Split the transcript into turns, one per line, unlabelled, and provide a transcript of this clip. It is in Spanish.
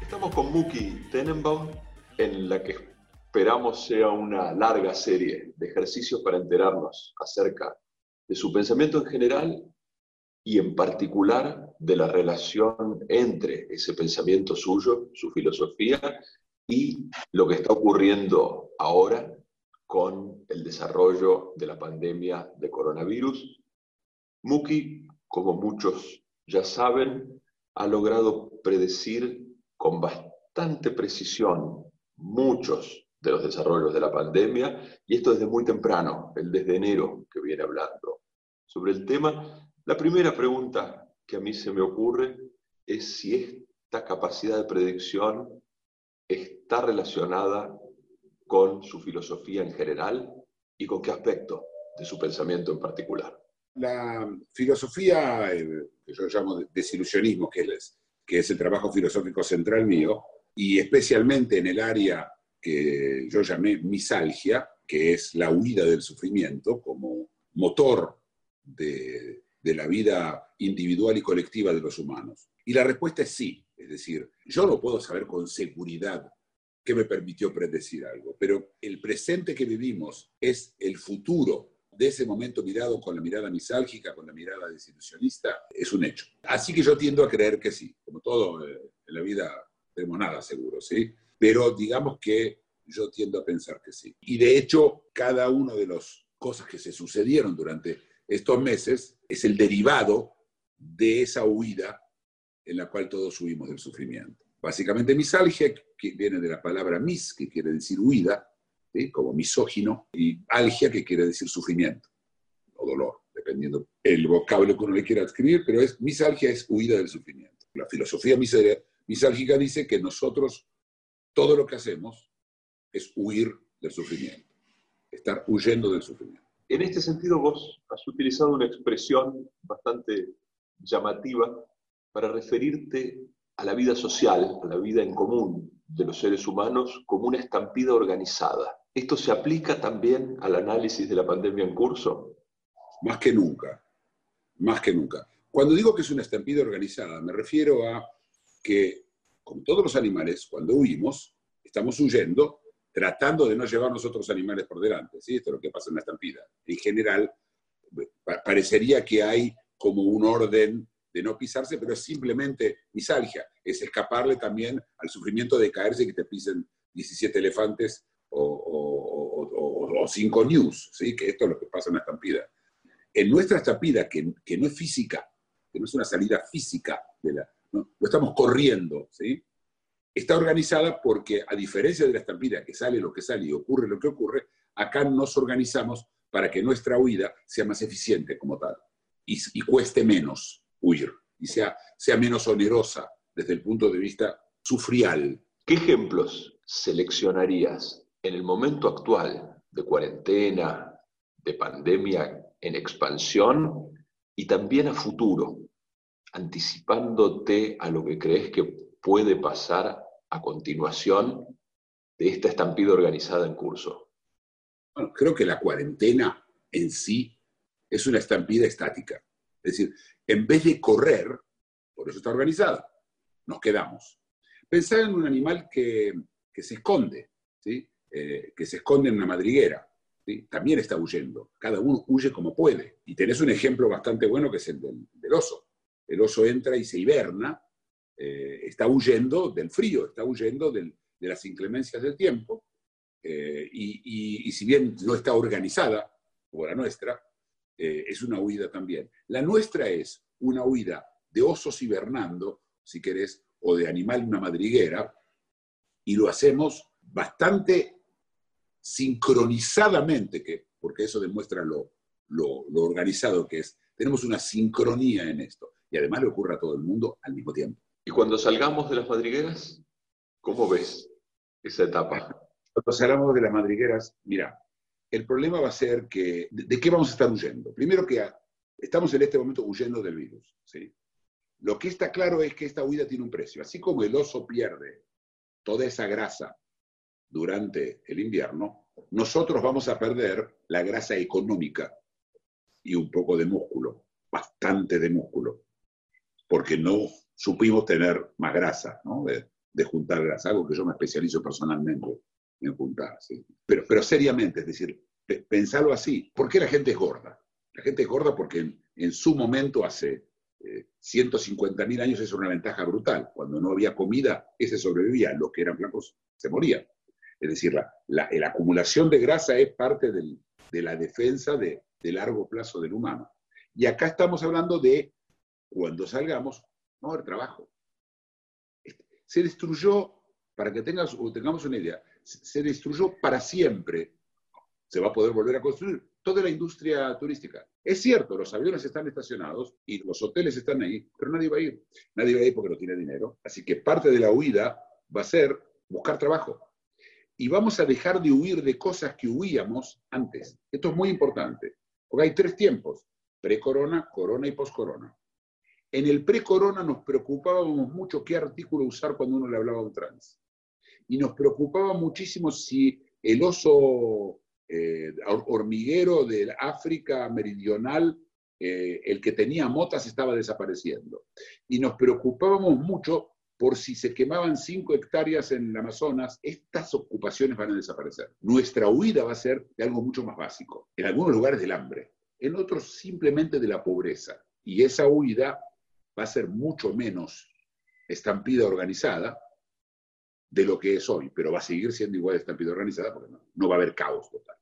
Estamos con Muki Tenenbaum, en la que esperamos sea una larga serie de ejercicios para enterarnos acerca de su pensamiento en general y en particular de la relación entre ese pensamiento suyo, su filosofía, y lo que está ocurriendo ahora con el desarrollo de la pandemia de coronavirus. Muki, como muchos ya saben, ha logrado predecir con bastante precisión muchos de los desarrollos de la pandemia, y esto desde muy temprano, el desde enero que viene hablando sobre el tema. La primera pregunta que a mí se me ocurre es si esta capacidad de predicción está relacionada con su filosofía en general y con qué aspecto de su pensamiento en particular.
La filosofía, eh, que yo llamo desilusionismo, que es, que es el trabajo filosófico central mío, y especialmente en el área que yo llamé misalgia, que es la huida del sufrimiento como motor de, de la vida individual y colectiva de los humanos? Y la respuesta es sí. Es decir, yo no puedo saber con seguridad qué me permitió predecir algo, pero el presente que vivimos es el futuro de ese momento mirado con la mirada misálgica, con la mirada desilusionista, es un hecho. Así que yo tiendo a creer que sí. Como todo eh, en la vida, tenemos nada seguro, ¿sí? Pero digamos que yo tiendo a pensar que sí. Y de hecho, cada una de las cosas que se sucedieron durante estos meses es el derivado de esa huida en la cual todos huimos del sufrimiento. Básicamente misalgia, que viene de la palabra mis, que quiere decir huida, como misógino, y algia, que quiere decir sufrimiento o dolor, dependiendo el vocablo que uno le quiera escribir, pero es, misalgia es huida del sufrimiento. La filosofía misálgica dice que nosotros, todo lo que hacemos es huir del sufrimiento, estar huyendo del sufrimiento.
En este sentido, vos has utilizado una expresión bastante llamativa para referirte a la vida social, a la vida en común de los seres humanos como una estampida organizada. ¿Esto se aplica también al análisis de la pandemia en curso?
Más que nunca, más que nunca. Cuando digo que es una estampida organizada, me refiero a que, como todos los animales, cuando huimos, estamos huyendo tratando de no llevarnos otros animales por delante. ¿sí? Esto es lo que pasa en la estampida. En general, pa- parecería que hay como un orden de no pisarse, pero es simplemente misalgia. Es escaparle también al sufrimiento de caerse y que te pisen 17 elefantes o, o, o- o 5 news, ¿sí? que esto es lo que pasa en la estampida. En nuestra estampida, que, que no es física, que no es una salida física, de la, no estamos corriendo, ¿sí? Está organizada porque, a diferencia de la estampida, que sale lo que sale y ocurre lo que ocurre, acá nos organizamos para que nuestra huida sea más eficiente como tal y, y cueste menos huir y sea, sea menos onerosa desde el punto de vista sufrial.
¿Qué ejemplos seleccionarías en el momento actual de cuarentena, de pandemia en expansión y también a futuro, anticipándote a lo que crees que puede pasar a continuación de esta estampida organizada en curso?
Bueno, creo que la cuarentena en sí es una estampida estática. Es decir, en vez de correr, por eso está organizada, nos quedamos. Pensar en un animal que, que se esconde, ¿sí? Eh, que se esconde en una madriguera, también está huyendo. Cada uno huye como puede. Y tenés un ejemplo bastante bueno que es el del oso. El oso entra y se hiberna, eh, está huyendo del frío, está huyendo de las inclemencias del tiempo, eh, y, si bien no está organizada, como la nuestra, eh, es una huida también. La nuestra es una huida de osos hibernando, si querés, o de animal en una madriguera, y lo hacemos bastante sincronizadamente, que, porque eso demuestra lo organizado que es. Tenemos una sincronía en esto, y además le ocurre a todo el mundo al mismo tiempo.
¿Y cuando salgamos de las madrigueras, cómo ves esa etapa?
Cuando salgamos de las madrigueras, mira, el problema va a ser que, ¿de, qué vamos a estar huyendo? Primero que estamos en este momento huyendo del virus, ¿sí? Lo que está claro es que esta huida tiene un precio. Así como el oso pierde toda esa grasa durante el invierno, nosotros vamos a perder la grasa económica y un poco de músculo, bastante de músculo, porque no supimos tener más grasa, ¿no? de, juntar grasa, algo que yo me especializo personalmente en juntar. ¿sí? Pero, pero seriamente, es decir, pensarlo así, ¿por qué la gente es gorda? La gente es gorda porque en, su momento, hace eh, 150.000 años, es una ventaja brutal. Cuando no había comida, ese sobrevivía, los que eran blancos se morían. Es decir, la, la, acumulación de grasa es parte del, de la defensa de, de, largo plazo del humano. Y acá estamos hablando de cuando salgamos, no el trabajo. Se destruyó, para que tengas, tengamos una idea, se destruyó para siempre. Se va a poder volver a construir toda la industria turística. Es cierto, los aviones están estacionados y los hoteles están ahí, pero nadie va a ir. Nadie va a ir porque no tiene dinero. Así que parte de la huida va a ser buscar trabajo y vamos a dejar de huir de cosas que huíamos antes. Esto es muy importante, porque hay tres tiempos, pre-corona, corona y post-corona. En el pre-corona nos preocupábamos mucho qué artículo usar cuando uno le hablaba a un trans. Y nos preocupaba muchísimo si el oso eh, hormiguero del África meridional, eh, el que tenía motas, estaba desapareciendo. Y nos preocupábamos mucho por si se quemaban cinco hectáreas en el Amazonas, estas ocupaciones van a desaparecer. Nuestra huida va a ser de algo mucho más básico. En algunos lugares del hambre, en otros simplemente de la pobreza. Y esa huida va a ser mucho menos estampida organizada de lo que es hoy, pero va a seguir siendo igual estampida organizada porque no, no va a haber caos total.